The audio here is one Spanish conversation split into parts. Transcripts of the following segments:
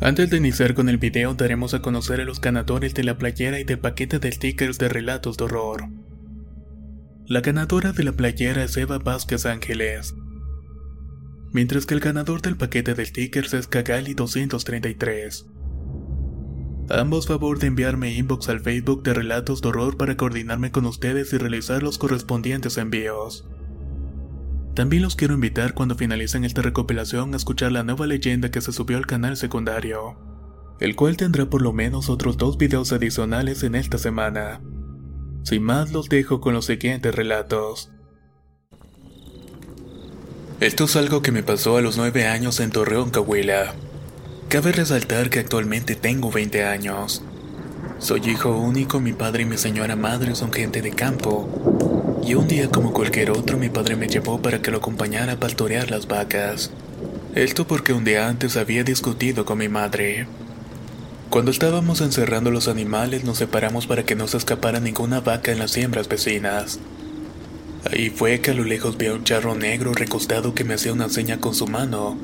Antes de iniciar con el video daremos a conocer a los ganadores de la playera y del paquete de stickers de relatos de horror. La ganadora de la playera es Eva Vázquez Ángeles, mientras que el ganador del paquete de stickers es Kagali 233. Ambos favor de enviarme inbox al Facebook de relatos de horror para coordinarme con ustedes y realizar los correspondientes envíos. También los quiero invitar cuando finalicen esta recopilación a escuchar la nueva leyenda que se subió al canal secundario, el cual tendrá por lo menos otros dos videos adicionales en esta semana. Sin más los dejo con los siguientes relatos. Esto es algo que me pasó a los 9 años en Torreón, Coahuila. Cabe resaltar que actualmente tengo 20 años. Soy hijo único, mi padre y mi señora madre son gente de campo. Y un día como cualquier otro mi padre me llevó para que lo acompañara a pastorear las vacas. Esto porque un día antes había discutido con mi madre. Cuando estábamos encerrando los animales nos separamos para que no se escapara ninguna vaca en las siembras vecinas. Ahí fue que a lo lejos vi a un charro negro recostado que me hacía una seña con su mano.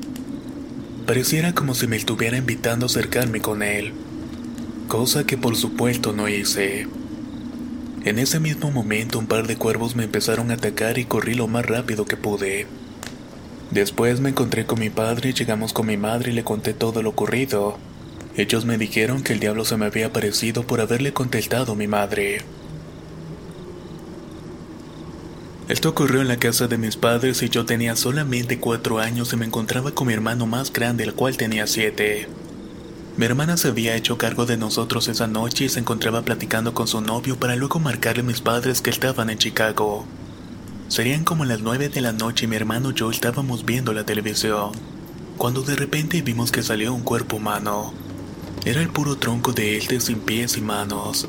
Pareciera como si me estuviera invitando a acercarme con él cosa que por supuesto no hice. En ese mismo momento un par de cuervos me empezaron a atacar y corrí lo más rápido que pude. Después me encontré con mi padre, llegamos con mi madre y le conté todo lo ocurrido. Ellos me dijeron que el diablo se me había aparecido por haberle contestado a mi madre. Esto ocurrió en la casa de mis padres y yo tenía solamente cuatro años y me encontraba con mi hermano más grande, el cual tenía siete. Mi hermana se había hecho cargo de nosotros esa noche y se encontraba platicando con su novio para luego marcarle a mis padres que estaban en Chicago. Serían como las nueve de la noche y mi hermano y yo estábamos viendo la televisión, cuando de repente vimos que salió un cuerpo humano. Era el puro tronco de él sin pies y manos.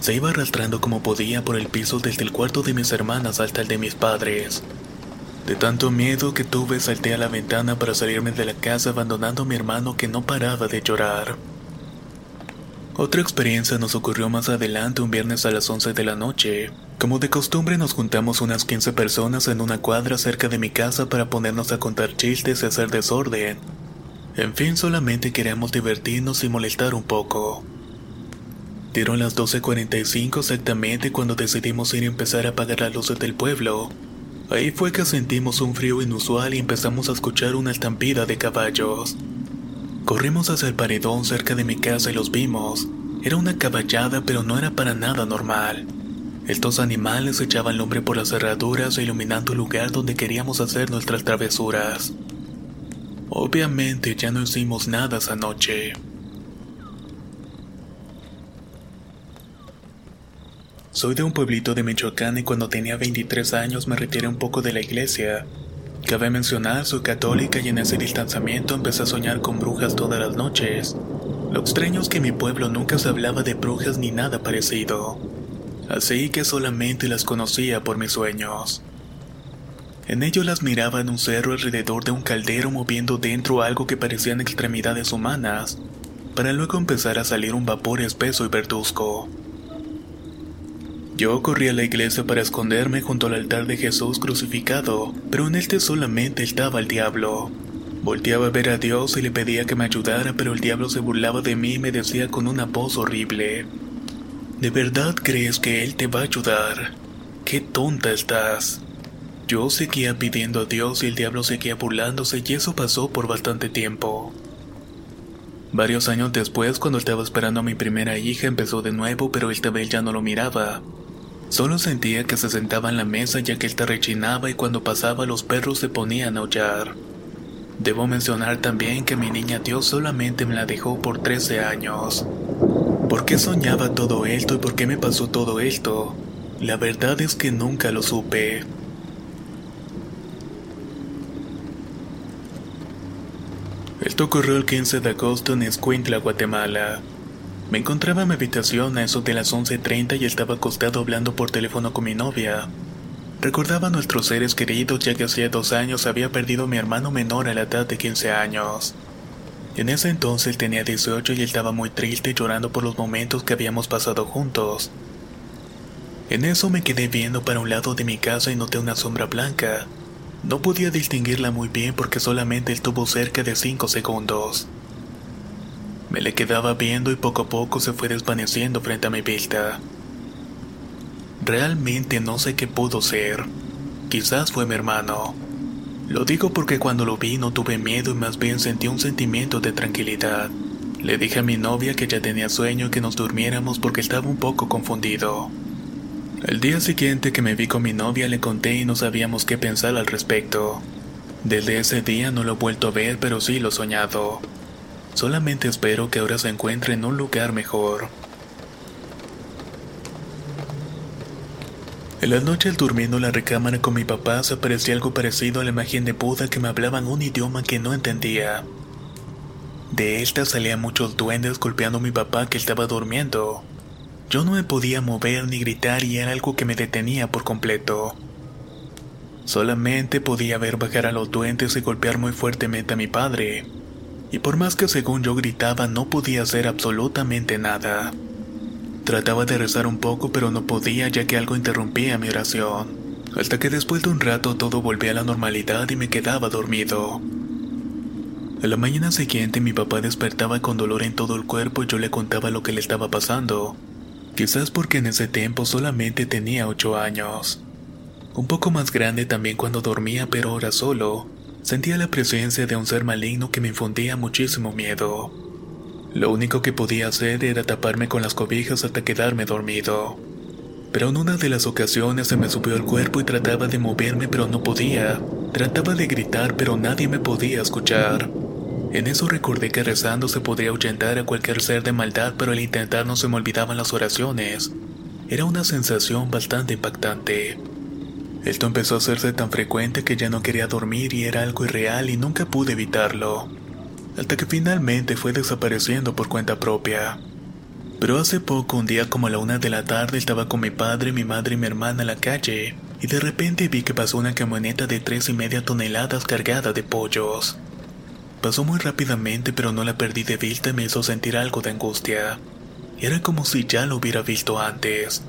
Se iba arrastrando como podía por el piso desde el cuarto de mis hermanas hasta el de mis padres. De tanto miedo que tuve salté a la ventana para salirme de la casa abandonando a mi hermano que no paraba de llorar. Otra experiencia nos ocurrió más adelante un viernes a las 11 de la noche. Como de costumbre nos juntamos unas 15 personas en una cuadra cerca de mi casa para ponernos a contar chistes y hacer desorden. En fin, solamente queríamos divertirnos y molestar un poco. Dieron las 12.45 exactamente cuando decidimos ir a empezar a apagar las luces del pueblo. Ahí fue que sentimos un frío inusual y empezamos a escuchar una estampida de caballos. Corrimos hacia el paredón cerca de mi casa y los vimos. Era una caballada pero no era para nada normal. Estos animales echaban lumbre por las cerraduras iluminando el lugar donde queríamos hacer nuestras travesuras. Obviamente ya no hicimos nada esa noche. Soy de un pueblito de Michoacán y cuando tenía 23 años me retiré un poco de la iglesia. Cabe mencionar, soy católica y en ese distanciamiento empecé a soñar con brujas todas las noches. Lo extraño es que en mi pueblo nunca se hablaba de brujas ni nada parecido. Así que solamente las conocía por mis sueños. En ello las miraba en un cerro alrededor de un caldero moviendo dentro algo que parecían extremidades humanas, para luego empezar a salir un vapor espeso y verduzco. Yo corrí a la iglesia para esconderme junto al altar de Jesús crucificado, pero en este solamente estaba el diablo. Volteaba a ver a Dios y le pedía que me ayudara, pero el diablo se burlaba de mí y me decía con una voz horrible. ¿De verdad crees que Él te va a ayudar? ¡Qué tonta estás! Yo seguía pidiendo a Dios y el diablo seguía burlándose y eso pasó por bastante tiempo. Varios años después, cuando estaba esperando a mi primera hija, empezó de nuevo, pero esta vez ya no lo miraba. Solo sentía que se sentaba en la mesa ya que él te rechinaba y cuando pasaba los perros se ponían a aullar. Debo mencionar también que mi niña Dios solamente me la dejó por 13 años. ¿Por qué soñaba todo esto y por qué me pasó todo esto? La verdad es que nunca lo supe. Esto ocurrió el 15 de agosto en Escuintla, Guatemala. Me encontraba en mi habitación a eso de las 11.30 y estaba acostado hablando por teléfono con mi novia. Recordaba a nuestros seres queridos ya que hacía dos años había perdido a mi hermano menor a la edad de 15 años. En ese entonces tenía 18 y estaba muy triste llorando por los momentos que habíamos pasado juntos. En eso me quedé viendo para un lado de mi casa y noté una sombra blanca. No podía distinguirla muy bien porque solamente estuvo cerca de 5 segundos. Me le quedaba viendo y poco a poco se fue desvaneciendo frente a mi vista. Realmente no sé qué pudo ser. Quizás fue mi hermano. Lo digo porque cuando lo vi no tuve miedo y más bien sentí un sentimiento de tranquilidad. Le dije a mi novia que ya tenía sueño y que nos durmiéramos porque estaba un poco confundido. El día siguiente que me vi con mi novia le conté y no sabíamos qué pensar al respecto. Desde ese día no lo he vuelto a ver, pero sí lo he soñado. Solamente espero que ahora se encuentre en un lugar mejor. En la noche al durmiendo en la recámara con mi papá se aparecía algo parecido a la imagen de Buda que me hablaban un idioma que no entendía. De esta salían muchos duendes golpeando a mi papá que estaba durmiendo. Yo no me podía mover ni gritar y era algo que me detenía por completo. Solamente podía ver bajar a los duendes y golpear muy fuertemente a mi padre. Y por más que según yo gritaba no podía hacer absolutamente nada. Trataba de rezar un poco pero no podía ya que algo interrumpía mi oración. Hasta que después de un rato todo volvía a la normalidad y me quedaba dormido. A la mañana siguiente mi papá despertaba con dolor en todo el cuerpo y yo le contaba lo que le estaba pasando. Quizás porque en ese tiempo solamente tenía ocho años. Un poco más grande también cuando dormía, pero ahora solo. Sentía la presencia de un ser maligno que me infundía muchísimo miedo. Lo único que podía hacer era taparme con las cobijas hasta quedarme dormido. Pero en una de las ocasiones se me subió el cuerpo y trataba de moverme pero no podía. Trataba de gritar pero nadie me podía escuchar. En eso recordé que rezando se podría ahuyentar a cualquier ser de maldad, pero al intentar no se me olvidaban las oraciones. Era una sensación bastante impactante. Esto empezó a hacerse tan frecuente que ya no quería dormir y era algo irreal y nunca pude evitarlo. Hasta que finalmente fue desapareciendo por cuenta propia. Pero hace poco, un día como a la una de la tarde, estaba con mi padre, mi madre y mi hermana en la calle, y de repente vi que pasó una camioneta de tres y media toneladas cargada de pollos. Pasó muy rápidamente pero no la perdí de vista y me hizo sentir algo de angustia. Era como si ya lo hubiera visto antes.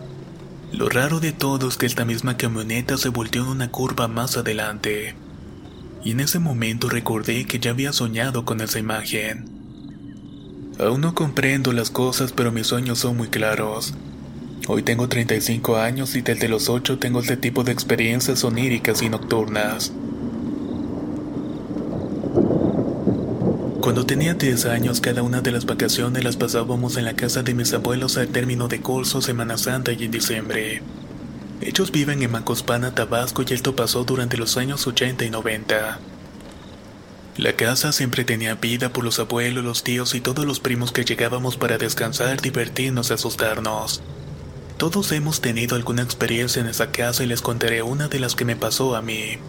Lo raro de todo es que esta misma camioneta se volteó en una curva más adelante. Y en ese momento recordé que ya había soñado con esa imagen. Aún no comprendo las cosas pero mis sueños son muy claros. Hoy tengo 35 años y desde los 8 tengo este tipo de experiencias oníricas y nocturnas. Cuando tenía 10 años, cada una de las vacaciones las pasábamos en la casa de mis abuelos al término de curso, Semana Santa y en diciembre. Ellos viven en Macospana, Tabasco y esto pasó durante los años 80 y 90. La casa siempre tenía vida por los abuelos, los tíos y todos los primos que llegábamos para descansar, divertirnos y asustarnos. Todos hemos tenido alguna experiencia en esa casa y les contaré una de las que me pasó a mí.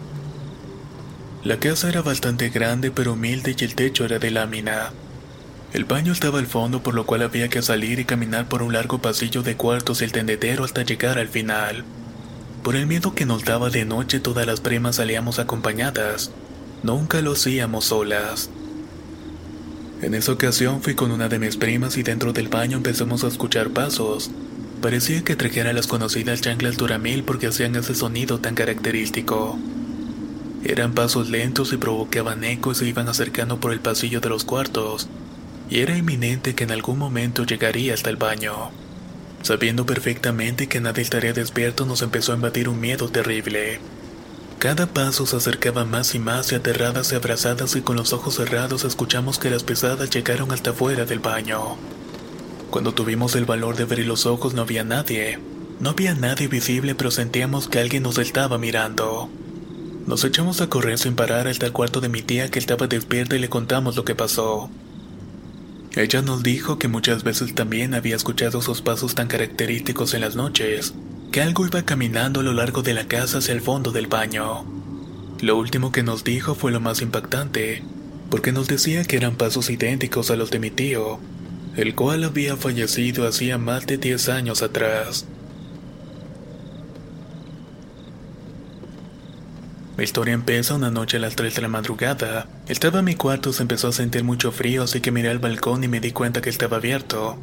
La casa era bastante grande pero humilde y el techo era de lámina. El baño estaba al fondo por lo cual había que salir y caminar por un largo pasillo de cuartos y el tendedero hasta llegar al final. Por el miedo que nos daba de noche todas las primas salíamos acompañadas. Nunca lo hacíamos solas. En esa ocasión fui con una de mis primas y dentro del baño empezamos a escuchar pasos. Parecía que trajera las conocidas chanclas Duramil porque hacían ese sonido tan característico. Eran pasos lentos y provocaban eco y se iban acercando por el pasillo de los cuartos, y era inminente que en algún momento llegaría hasta el baño. Sabiendo perfectamente que nadie estaría despierto, nos empezó a invadir un miedo terrible. Cada paso se acercaba más y más y aterradas y abrazadas y con los ojos cerrados escuchamos que las pesadas llegaron hasta fuera del baño. Cuando tuvimos el valor de abrir los ojos no había nadie, No había nadie visible, pero sentíamos que alguien nos estaba mirando. Nos echamos a correr sin parar hasta el cuarto de mi tía que estaba despierta y le contamos lo que pasó. Ella nos dijo que muchas veces también había escuchado sus pasos tan característicos en las noches, que algo iba caminando a lo largo de la casa hacia el fondo del baño. Lo último que nos dijo fue lo más impactante, porque nos decía que eran pasos idénticos a los de mi tío, el cual había fallecido hacía más de 10 años atrás. Mi historia empieza una noche a las 3 de la madrugada. Estaba en mi cuarto, se empezó a sentir mucho frío, así que miré al balcón y me di cuenta que estaba abierto.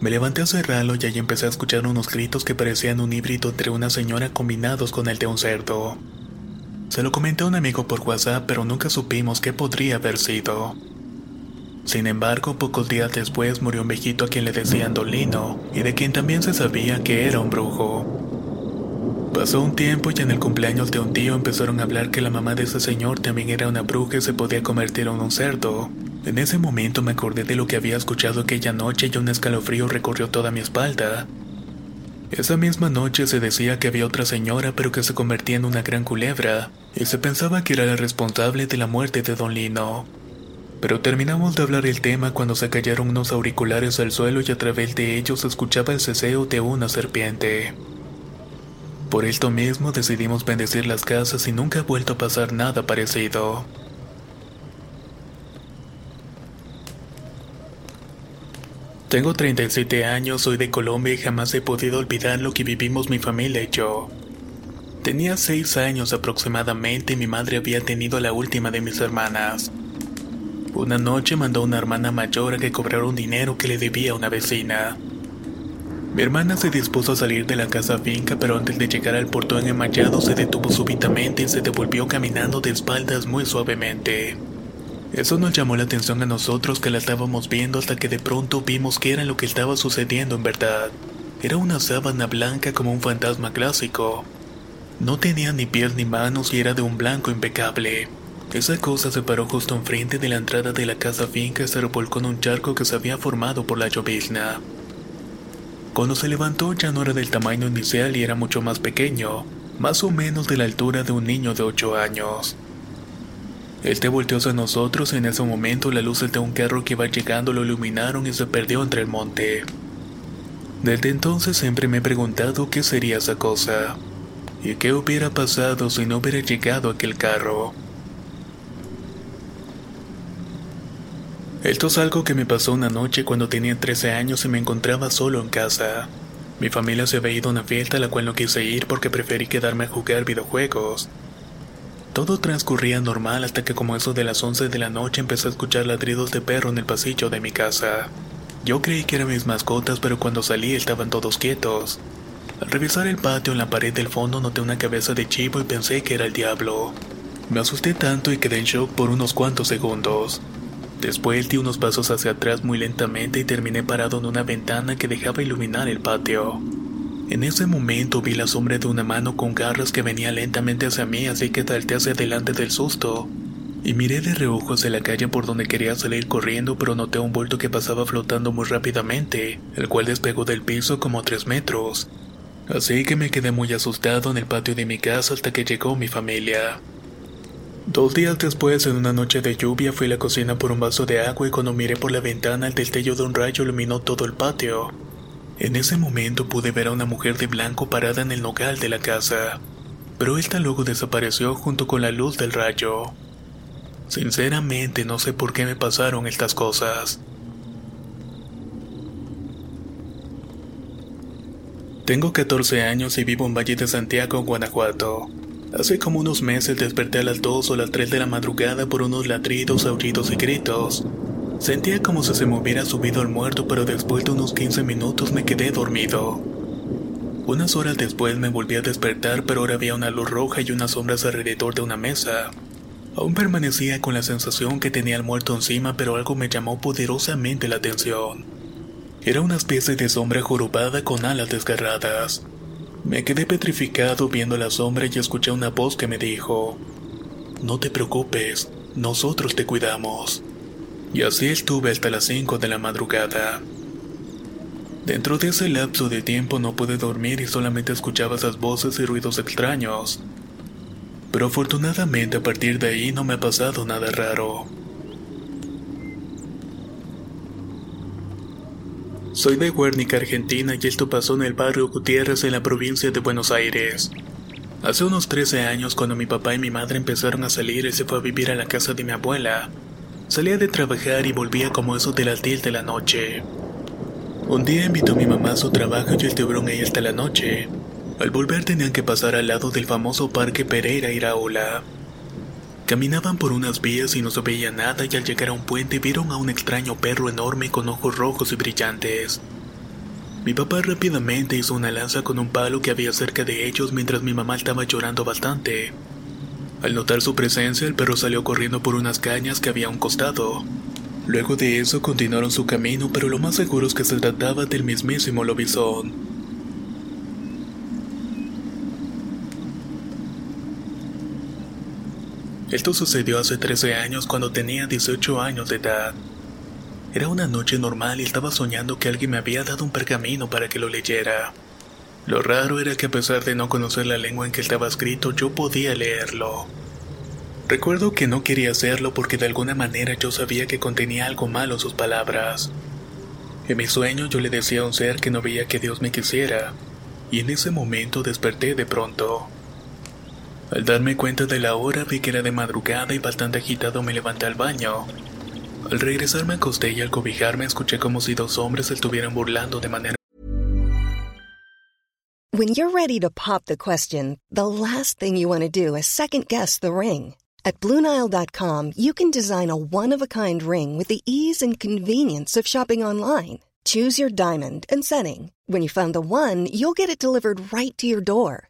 Me levanté a cerrarlo y allí empecé a escuchar unos gritos que parecían un híbrido entre una señora combinados con el de un cerdo. Se lo comenté a un amigo por WhatsApp, pero nunca supimos qué podría haber sido. Sin embargo, pocos días después murió un viejito a quien le decían Dolino, y de quien también se sabía que era un brujo. Pasó un tiempo y en el cumpleaños de un tío empezaron a hablar que la mamá de ese señor también era una bruja y se podía convertir en un cerdo. En ese momento me acordé de lo que había escuchado aquella noche y un escalofrío recorrió toda mi espalda. Esa misma noche se decía que había otra señora pero que se convertía en una gran culebra, y se pensaba que era la responsable de la muerte de Don Lino. Pero terminamos de hablar el tema cuando se cayeron unos auriculares al suelo y a través de ellos escuchaba el ceseo de una serpiente. Por esto mismo decidimos bendecir las casas y nunca ha vuelto a pasar nada parecido. Tengo 37 años, soy de Colombia y jamás he podido olvidar lo que vivimos mi familia y yo. Tenía 6 años aproximadamente y mi madre había tenido la última de mis hermanas. Una noche mandó a una hermana mayor a que cobrara un dinero que le debía a una vecina. Mi hermana se dispuso a salir de la casa finca, pero antes de llegar al portón enmayado se detuvo súbitamente y se devolvió caminando de espaldas muy suavemente. Eso nos llamó la atención a nosotros que la estábamos viendo hasta que de pronto vimos que era lo que estaba sucediendo en verdad. Era una sábana blanca como un fantasma clásico. No tenía ni pies ni manos y era de un blanco impecable. Esa cosa se paró justo enfrente de la entrada de la casa finca y se revolcó en un charco que se había formado por la llovizna. Cuando se levantó ya no era del tamaño inicial y era mucho más pequeño, más o menos de la altura de un niño de 8 años. Él te volteó hacia nosotros y en ese momento las luces de un carro que iba llegando lo iluminaron y se perdió entre el monte. Desde entonces siempre me he preguntado qué sería esa cosa y qué hubiera pasado si no hubiera llegado aquel carro. Esto es algo que me pasó una noche cuando tenía 13 años y me encontraba solo en casa. Mi familia se había ido a una fiesta a la cual no quise ir porque preferí quedarme a jugar videojuegos. Todo transcurría normal hasta que como eso de las 11 de la noche empecé a escuchar ladridos de perro en el pasillo de mi casa. Yo creí que eran mis mascotas pero cuando salí estaban todos quietos. Al revisar el patio en la pared del fondo noté una cabeza de chivo y pensé que era el diablo. Me asusté tanto y quedé en shock por unos cuantos segundos. Después di unos pasos hacia atrás muy lentamente y terminé parado en una ventana que dejaba iluminar el patio. En ese momento vi la sombra de una mano con garras que venía lentamente hacia mí, así que salté hacia adelante del susto. Y miré de reojo hacia la calle por donde quería salir corriendo, pero noté un bulto que pasaba flotando muy rápidamente, el cual despegó del piso como tres metros. Así que me quedé muy asustado en el patio de mi casa hasta que llegó mi familia. Dos días después, en una noche de lluvia, fui a la cocina por un vaso de agua y cuando miré por la ventana el destello de un rayo iluminó todo el patio. En ese momento pude ver a una mujer de blanco parada en el nogal de la casa, pero esta luego desapareció junto con la luz del rayo. Sinceramente no sé por qué me pasaron estas cosas. Tengo 14 años y vivo en Valle de Santiago, Guanajuato. Hace como unos meses desperté a las 2 o las 3 de la madrugada por unos ladridos, aullidos y gritos. Sentía como si se me hubiera subido al muerto, pero después de unos 15 minutos me quedé dormido. Unas horas después me volví a despertar, pero ahora había una luz roja y unas sombras alrededor de una mesa. Aún permanecía con la sensación que tenía el muerto encima, pero algo me llamó poderosamente la atención. Era una especie de sombra jorobada con alas desgarradas. Me quedé petrificado viendo la sombra y escuché una voz que me dijo, No te preocupes, nosotros te cuidamos. Y así estuve hasta las 5 de la madrugada. Dentro de ese lapso de tiempo no pude dormir y solamente escuchaba esas voces y ruidos extraños. Pero afortunadamente a partir de ahí no me ha pasado nada raro. Soy de Guernica, Argentina y esto pasó en el barrio Gutiérrez en la provincia de Buenos Aires. Hace unos 13 años cuando mi papá y mi madre empezaron a salir y se fue a vivir a la casa de mi abuela. Salía de trabajar y volvía como eso de las 10 de la noche. Un día invitó a mi mamá a su trabajo y estuvieron ahí hasta la noche. Al volver tenían que pasar al lado del famoso Parque Pereira Iraola. Caminaban por unas vías y no se veía nada y al llegar a un puente vieron a un extraño perro enorme con ojos rojos y brillantes. Mi papá rápidamente hizo una lanza con un palo que había cerca de ellos mientras mi mamá estaba llorando bastante. Al notar su presencia, el perro salió corriendo por unas cañas que había a un costado. Luego de eso continuaron su camino, pero lo más seguro es que se trataba del mismísimo lobizón. Esto sucedió hace 13 años cuando tenía 18 años de edad. Era una noche normal y estaba soñando que alguien me había dado un pergamino para que lo leyera. Lo raro era que a pesar de no conocer la lengua en que estaba escrito, yo podía leerlo. Recuerdo que no quería hacerlo porque de alguna manera yo sabía que contenía algo malo sus palabras. En mi sueño yo le decía a un ser que no veía que Dios me quisiera, y en ese momento desperté de pronto. Al darme cuenta de la hora vi que era de madrugada y bastante agitado me levanté al baño. Al regresar me acosté y al cobijarme escuché como si dos hombres estuvieran burlando de manera When you're ready to pop the question, the last thing you want to do is second guess the ring. At Bluenile.com, you can design a one of a kind ring with the ease and convenience of shopping online. Choose your diamond and setting. When you find the one, you'll get it delivered right to your door.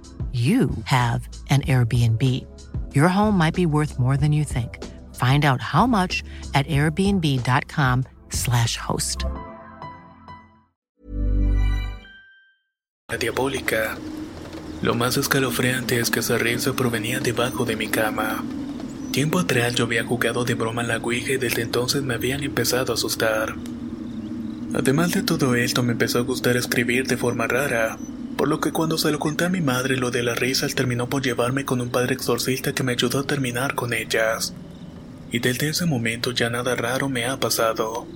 you have an Airbnb. Your home might be worth more than you think. Find out how much at airbnb.com/slash host. La diabólica. Lo más escalofriante es que esa risa provenía debajo de mi cama. Tiempo atrás yo había jugado de broma la Ouija y desde entonces me habían empezado a asustar. Además de todo esto me empezó a gustar escribir de forma rara, por lo que cuando se lo conté a mi madre lo de las risas terminó por llevarme con un padre exorcista que me ayudó a terminar con ellas. Y desde ese momento ya nada raro me ha pasado.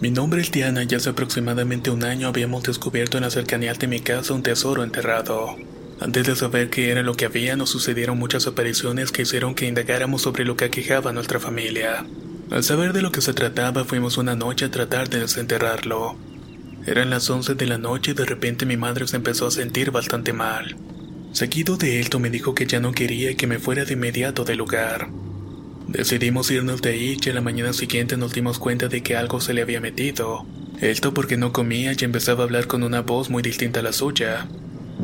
Mi nombre es Diana y hace aproximadamente un año habíamos descubierto en las cercanías de mi casa un tesoro enterrado. Antes de saber qué era lo que había, nos sucedieron muchas apariciones que hicieron que indagáramos sobre lo que aquejaba a nuestra familia. Al saber de lo que se trataba, fuimos una noche a tratar de desenterrarlo. Eran las 11 de la noche y de repente mi madre se empezó a sentir bastante mal. Seguido de esto me dijo que ya no quería que me fuera de inmediato del lugar. Decidimos irnos de ahí y a la mañana siguiente nos dimos cuenta de que algo se le había metido. Esto porque no comía y empezaba a hablar con una voz muy distinta a la suya.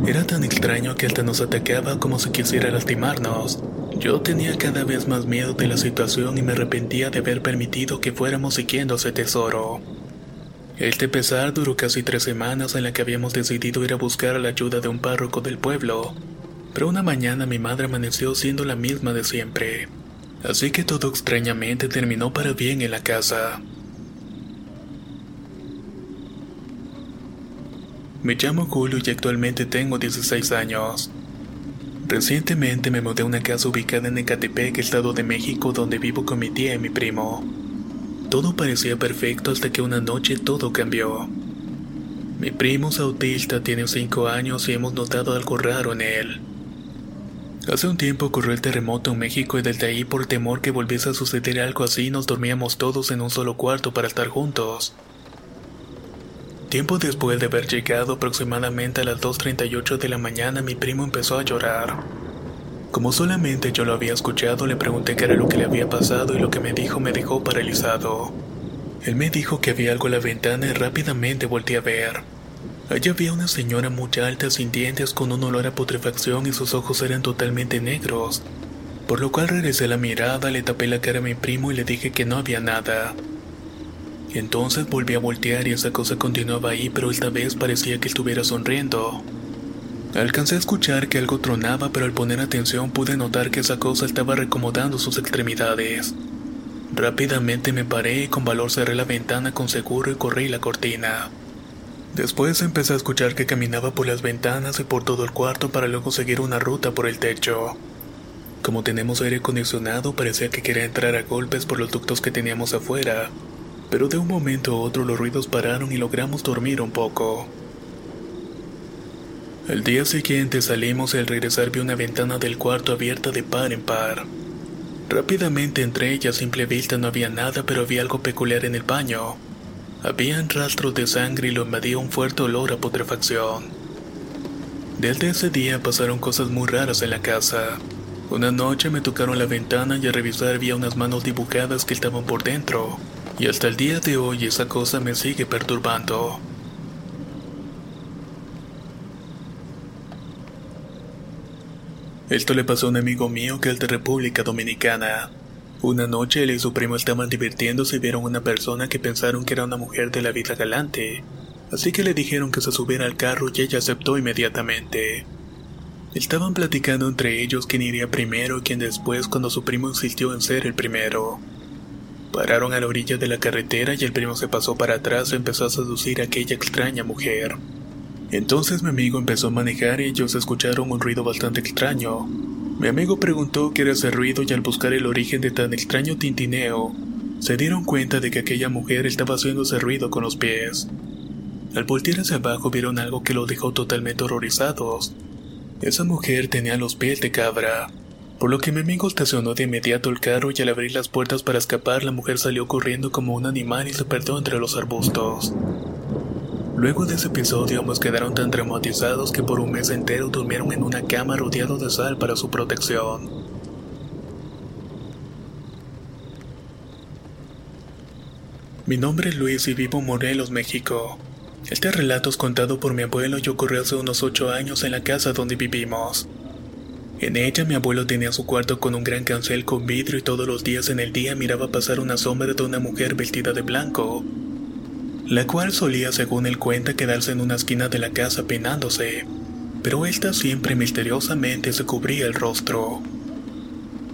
Era tan extraño que hasta nos atacaba como si quisiera lastimarnos. Yo tenía cada vez más miedo de la situación y me arrepentía de haber permitido que fuéramos siguiendo ese tesoro. Este pesar duró casi tres semanas en la que habíamos decidido ir a buscar la ayuda de un párroco del pueblo, pero una mañana mi madre amaneció siendo la misma de siempre. Así que todo extrañamente terminó para bien en la casa. Me llamo Julio y actualmente tengo 16 años. Recientemente me mudé a una casa ubicada en Ecatepec, Estado de México, donde vivo con mi tía y mi primo. Todo parecía perfecto hasta que una noche todo cambió. Mi primo es autista, tiene 5 años y hemos notado algo raro en él. Hace un tiempo ocurrió el terremoto en México y desde ahí por temor que volviese a suceder algo así nos dormíamos todos en un solo cuarto para estar juntos. Tiempo después de haber llegado aproximadamente a las 2.38 de la mañana, mi primo empezó a llorar. Como solamente yo lo había escuchado, le pregunté qué era lo que le había pasado y lo que me dijo me dejó paralizado. Él me dijo que había algo en la ventana y rápidamente volteé a ver. Allí había una señora muy alta, sin dientes, con un olor a putrefacción y sus ojos eran totalmente negros. Por lo cual regresé la mirada, le tapé la cara a mi primo y le dije que no había nada. Entonces volví a voltear y esa cosa continuaba ahí, pero esta vez parecía que estuviera sonriendo. Alcancé a escuchar que algo tronaba, pero al poner atención pude notar que esa cosa estaba recomodando sus extremidades. Rápidamente me paré y con valor cerré la ventana con seguro y corrí la cortina. Después empecé a escuchar que caminaba por las ventanas y por todo el cuarto para luego seguir una ruta por el techo. Como tenemos aire acondicionado, parecía que quería entrar a golpes por los ductos que teníamos afuera, pero de un momento a otro los ruidos pararon y logramos dormir un poco. Al día siguiente salimos y al regresar vi una ventana del cuarto abierta de par en par. Rápidamente entre ellas, a simple vista no había nada, pero había algo peculiar en el baño. Habían rastros de sangre y lo invadía un fuerte olor a putrefacción. Desde ese día pasaron cosas muy raras en la casa. Una noche me tocaron la ventana y al revisar vi unas manos dibujadas que estaban por dentro y hasta el día de hoy esa cosa me sigue perturbando. Esto le pasó a un amigo mío que es de República Dominicana. Una noche él y su primo estaban divirtiéndose y vieron una persona que pensaron que era una mujer de la vida galante, así que le dijeron que se subiera al carro y ella aceptó inmediatamente. Estaban platicando entre ellos quién iría primero y quién después cuando su primo insistió en ser el primero. Pararon a la orilla de la carretera y el primo se pasó para atrás y empezó a seducir a aquella extraña mujer. Entonces mi amigo empezó a manejar y ellos escucharon un ruido bastante extraño. Mi amigo preguntó qué era ese ruido y al buscar el origen de tan extraño tintineo, se dieron cuenta de que aquella mujer estaba haciendo ese ruido con los pies. Al voltear hacia abajo vieron algo que los dejó totalmente horrorizados. Esa mujer tenía los pies de cabra por lo que mi amigo estacionó de inmediato el carro y al abrir las puertas para escapar la mujer salió corriendo como un animal y se perdió entre los arbustos. Luego de ese episodio ambos quedaron tan traumatizados que por un mes entero durmieron en una cama rodeado de sal para su protección. Mi nombre es Luis y vivo en Morelos, México. Este relato es contado por mi abuelo y ocurrió hace unos ocho años en la casa donde vivimos. En ella mi abuelo tenía su cuarto con un gran cancel con vidrio y todos los días en el día miraba pasar una sombra de una mujer vestida de blanco, la cual solía, según él cuenta, quedarse en una esquina de la casa peinándose, pero esta siempre misteriosamente se cubría el rostro.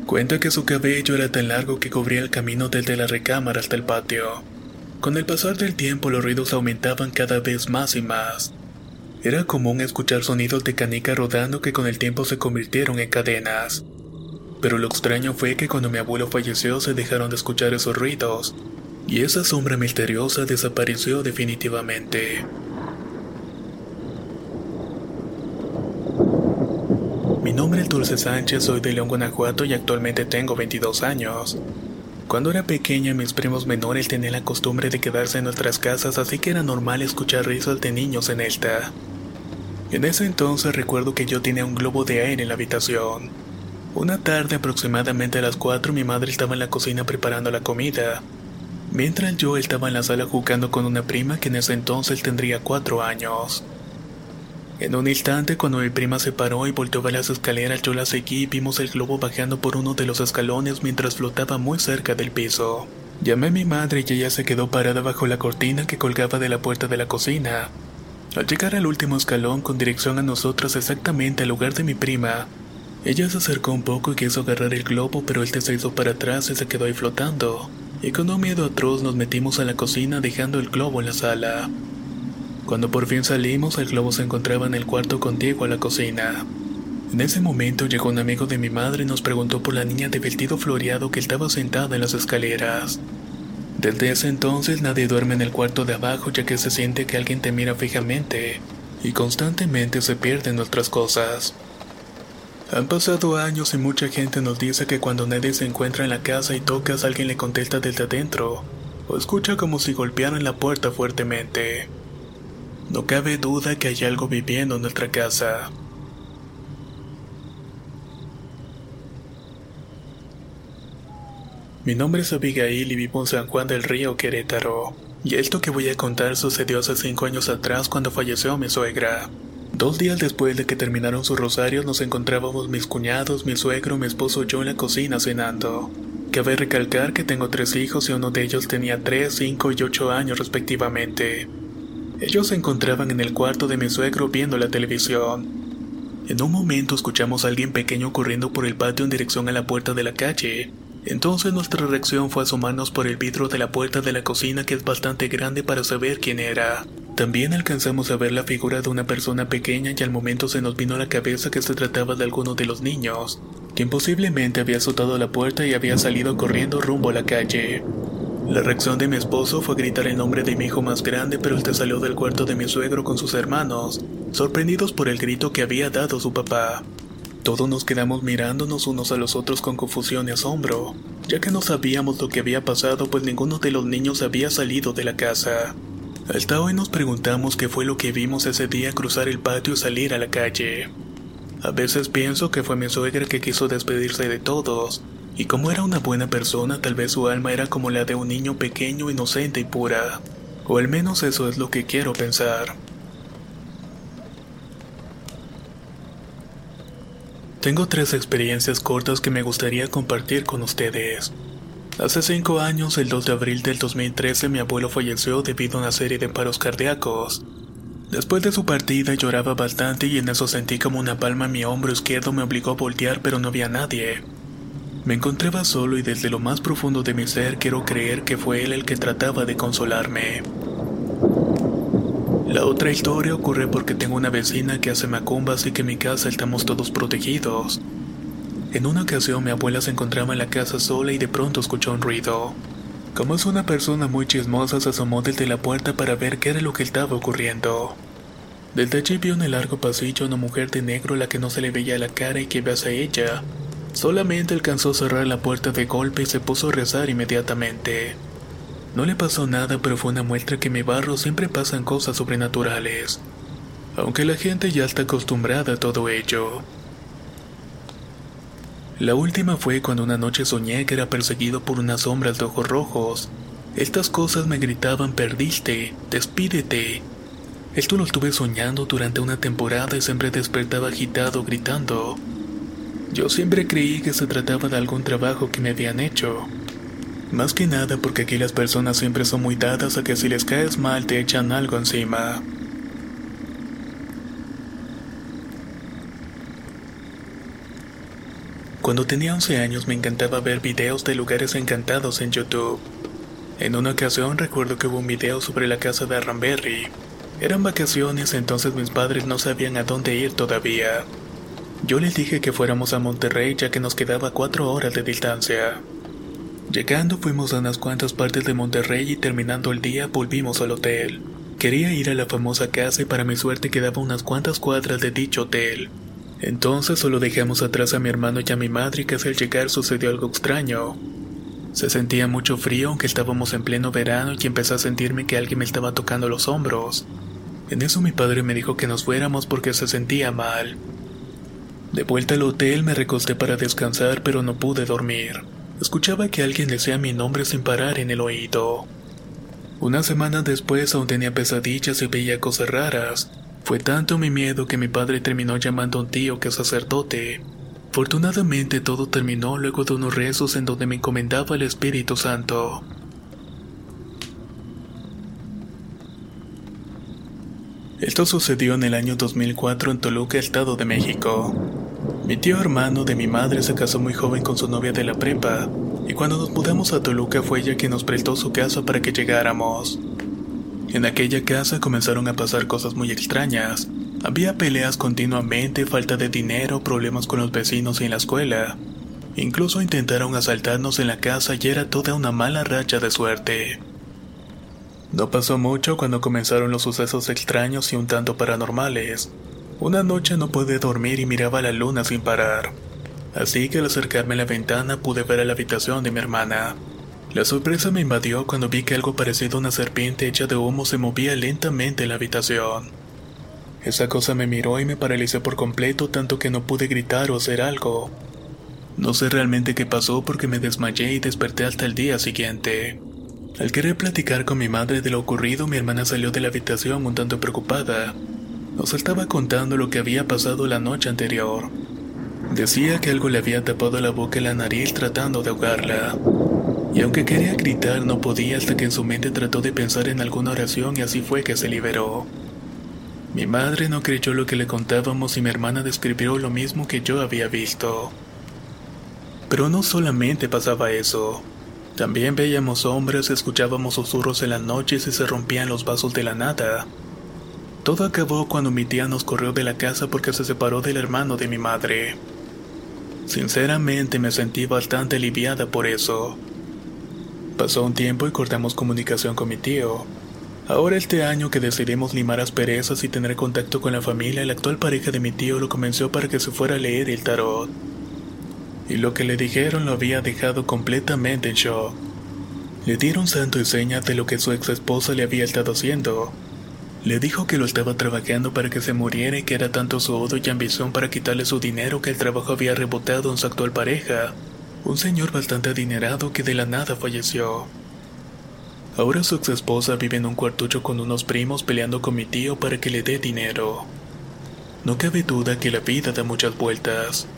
Cuenta que su cabello era tan largo que cubría el camino desde la recámara hasta el patio. Con el pasar del tiempo los ruidos aumentaban cada vez más y más. Era común escuchar sonidos de canica rodando que con el tiempo se convirtieron en cadenas. Pero lo extraño fue que cuando mi abuelo falleció se dejaron de escuchar esos ruidos, y esa sombra misteriosa desapareció definitivamente. Mi nombre es Dulce Sánchez, soy de León, Guanajuato y actualmente tengo 22 años. Cuando era pequeña mis primos menores tenían la costumbre de quedarse en nuestras casas así que era normal escuchar risas de niños en esta. En ese entonces recuerdo que yo tenía un globo de aire en la habitación. Una tarde aproximadamente a las 4 mi madre estaba en la cocina preparando la comida, mientras yo estaba en la sala jugando con una prima que en ese entonces tendría 4 años. En un instante cuando mi prima se paró y volteó a las escaleras yo la seguí y vimos el globo bajando por uno de los escalones mientras flotaba muy cerca del piso. Llamé a mi madre y ella se quedó parada bajo la cortina que colgaba de la puerta de la cocina. Al llegar al último escalón con dirección a nosotros exactamente al lugar de mi prima, ella se acercó un poco y quiso agarrar el globo, pero él se hizo para atrás y se quedó ahí flotando. Y con un miedo atroz nos metimos a la cocina dejando el globo en la sala. Cuando por fin salimos, el globo se encontraba en el cuarto contigo a la cocina. En ese momento llegó un amigo de mi madre y nos preguntó por la niña de vestido floreado que estaba sentada en las escaleras. Desde ese entonces nadie duerme en el cuarto de abajo ya que se siente que alguien te mira fijamente y constantemente se pierden nuestras cosas. Han pasado años y mucha gente nos dice que cuando nadie se encuentra en la casa y tocas alguien le contesta desde adentro o escucha como si golpearan la puerta fuertemente. No cabe duda que hay algo viviendo en nuestra casa. Mi nombre es Abigail y vivo en San Juan del Río, Querétaro. Y esto que voy a contar sucedió hace cinco años atrás cuando falleció mi suegra. Dos días después de que terminaron sus rosarios nos encontrábamos mis cuñados, mi suegro, mi esposo y yo en la cocina cenando. Cabe recalcar que tengo tres hijos y uno de ellos tenía tres, cinco y ocho años respectivamente. Ellos se encontraban en el cuarto de mi suegro viendo la televisión. En un momento escuchamos a alguien pequeño corriendo por el patio en dirección a la puerta de la calle. Entonces nuestra reacción fue asomarnos por el vidrio de la puerta de la cocina que es bastante grande para saber quién era. También alcanzamos a ver la figura de una persona pequeña y al momento se nos vino a la cabeza que se trataba de alguno de los niños, quien posiblemente había azotado la puerta y había salido corriendo rumbo a la calle. La reacción de mi esposo fue gritar el nombre de mi hijo más grande, pero este salió del cuarto de mi suegro con sus hermanos, sorprendidos por el grito que había dado su papá. Todos nos quedamos mirándonos unos a los otros con confusión y asombro, ya que no sabíamos lo que había pasado pues ninguno de los niños había salido de la casa. Hasta hoy nos preguntamos qué fue lo que vimos ese día cruzar el patio y salir a la calle. A veces pienso que fue mi suegra que quiso despedirse de todos, y como era una buena persona tal vez su alma era como la de un niño pequeño, inocente y pura. O al menos eso es lo que quiero pensar. Tengo tres experiencias cortas que me gustaría compartir con ustedes. Hace cinco años, el 2 de abril del 2013, mi abuelo falleció debido a una serie de paros cardíacos. Después de su partida lloraba bastante y en eso sentí como una palma en mi hombro izquierdo me obligó a voltear pero no había nadie. Me encontraba solo y desde lo más profundo de mi ser quiero creer que fue él el que trataba de consolarme. La otra historia ocurre porque tengo una vecina que hace macumbas y que en mi casa estamos todos protegidos. En una ocasión mi abuela se encontraba en la casa sola y de pronto escuchó un ruido. Como es una persona muy chismosa, se asomó desde la puerta para ver qué era lo que estaba ocurriendo. Desde allí vio en el largo pasillo una mujer de negro a la que no se le veía la cara y que iba hacia ella. Solamente alcanzó a cerrar la puerta de golpe y se puso a rezar inmediatamente. No le pasó nada, pero fue una muestra que en mi barro siempre pasan cosas sobrenaturales. Aunque la gente ya está acostumbrada a todo ello. La última fue cuando una noche soñé que era perseguido por unas sombras de ojos rojos. Estas cosas me gritaban perdiste, despídete. Esto lo estuve soñando durante una temporada y siempre despertaba agitado gritando. Yo siempre creí que se trataba de algún trabajo que me habían hecho. Más que nada porque aquí las personas siempre son muy dadas a que si les caes mal te echan algo encima. Cuando tenía 11 años me encantaba ver videos de lugares encantados en YouTube. En una ocasión recuerdo que hubo un video sobre la casa de Arranberry. Eran vacaciones, entonces mis padres no sabían a dónde ir todavía. Yo les dije que fuéramos a Monterrey ya que nos quedaba cuatro horas de distancia. Llegando fuimos a unas cuantas partes de Monterrey y terminando el día volvimos al hotel. Quería ir a la famosa casa y para mi suerte quedaba unas cuantas cuadras de dicho hotel. Entonces solo dejamos atrás a mi hermano y a mi madre y casi al llegar sucedió algo extraño. Se sentía mucho frío aunque estábamos en pleno verano y empecé a sentirme que alguien me estaba tocando los hombros. En eso mi padre me dijo que nos fuéramos porque se sentía mal. De vuelta al hotel me recosté para descansar pero no pude dormir. Escuchaba que alguien decía mi nombre sin parar en el oído. Una semana después aún tenía pesadillas y veía cosas raras. Fue tanto mi miedo que mi padre terminó llamando a un tío que es sacerdote. Afortunadamente todo terminó luego de unos rezos en donde me encomendaba el Espíritu Santo. Esto sucedió en el año 2004 en Toluca, Estado de México. Mi tío hermano de mi madre se casó muy joven con su novia de la prepa, y cuando nos mudamos a Toluca fue ella quien nos prestó su casa para que llegáramos. En aquella casa comenzaron a pasar cosas muy extrañas. Había peleas continuamente, falta de dinero, problemas con los vecinos y en la escuela. Incluso intentaron asaltarnos en la casa y era toda una mala racha de suerte. No pasó mucho cuando comenzaron los sucesos extraños y un tanto paranormales. Una noche no pude dormir y miraba la luna sin parar. Así que al acercarme a la ventana pude ver a la habitación de mi hermana. La sorpresa me invadió cuando vi que algo parecido a una serpiente hecha de humo se movía lentamente en la habitación. Esa cosa me miró y me paralicé por completo tanto que no pude gritar o hacer algo. No sé realmente qué pasó porque me desmayé y desperté hasta el día siguiente. Al querer platicar con mi madre de lo ocurrido, mi hermana salió de la habitación un tanto preocupada. Nos estaba contando lo que había pasado la noche anterior. Decía que algo le había tapado la boca y la nariz tratando de ahogarla. Y aunque quería gritar, no podía hasta que en su mente trató de pensar en alguna oración y así fue que se liberó. Mi madre no creyó lo que le contábamos y mi hermana describió lo mismo que yo había visto. Pero no solamente pasaba eso. También veíamos hombres, escuchábamos susurros en las noches y se rompían los vasos de la nada. Todo acabó cuando mi tía nos corrió de la casa porque se separó del hermano de mi madre. Sinceramente me sentí bastante aliviada por eso. Pasó un tiempo y cortamos comunicación con mi tío. Ahora este año que decidimos limar asperezas y tener contacto con la familia, la actual pareja de mi tío lo convenció para que se fuera a leer el tarot. Y lo que le dijeron lo había dejado completamente en shock. Le dieron santo y señas de lo que su ex esposa le había estado haciendo. Le dijo que lo estaba trabajando para que se muriera y que era tanto su odio y ambición para quitarle su dinero que el trabajo había rebotado en su actual pareja, un señor bastante adinerado que de la nada falleció. Ahora su ex esposa vive en un cuartucho con unos primos peleando con mi tío para que le dé dinero. No cabe duda que la vida da muchas vueltas.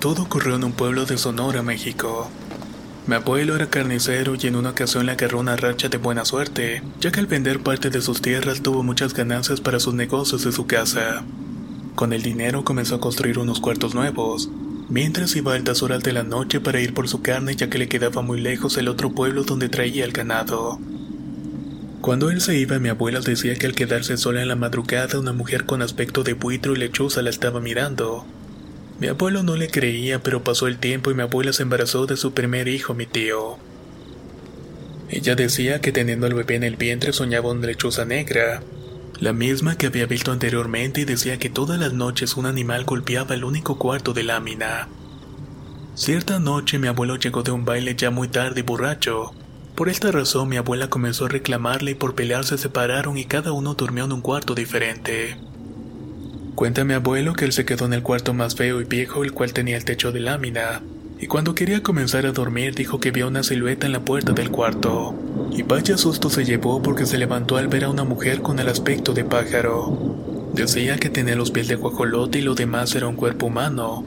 Todo ocurrió en un pueblo de Sonora, México. Mi abuelo era carnicero y en una ocasión le agarró una racha de buena suerte, ya que al vender parte de sus tierras tuvo muchas ganancias para sus negocios de su casa. Con el dinero comenzó a construir unos cuartos nuevos, mientras iba a altas horas de la noche para ir por su carne ya que le quedaba muy lejos el otro pueblo donde traía el ganado. Cuando él se iba, mi abuela decía que al quedarse sola en la madrugada una mujer con aspecto de buitro y lechuza la estaba mirando, mi abuelo no le creía, pero pasó el tiempo y mi abuela se embarazó de su primer hijo, mi tío. Ella decía que teniendo al bebé en el vientre soñaba una lechuza negra, la misma que había visto anteriormente y decía que todas las noches un animal golpeaba el único cuarto de lámina. Cierta noche mi abuelo llegó de un baile ya muy tarde y borracho. Por esta razón mi abuela comenzó a reclamarle y por pelear se separaron y cada uno durmió en un cuarto diferente. Cuenta mi abuelo que él se quedó en el cuarto más feo y viejo, el cual tenía el techo de lámina, y cuando quería comenzar a dormir dijo que vio una silueta en la puerta del cuarto, y vaya susto se llevó porque se levantó al ver a una mujer con el aspecto de pájaro. Decía que tenía los pies de guajolote y lo demás era un cuerpo humano.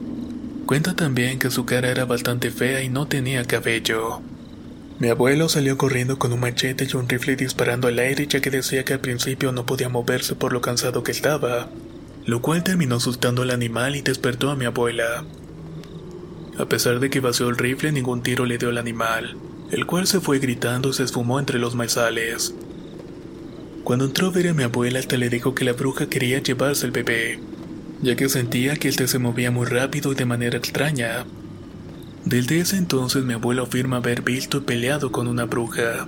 Cuenta también que su cara era bastante fea y no tenía cabello. Mi abuelo salió corriendo con un machete y un rifle disparando al aire ya que decía que al principio no podía moverse por lo cansado que estaba, lo cual terminó asustando al animal y despertó a mi abuela. A pesar de que vació el rifle, ningún tiro le dio al animal, el cual se fue gritando y se esfumó entre los maizales. Cuando entró a ver a mi abuela, hasta le dijo que la bruja quería llevarse el bebé, ya que sentía que este se movía muy rápido y de manera extraña. Desde ese entonces mi abuelo afirma haber visto y peleado con una bruja.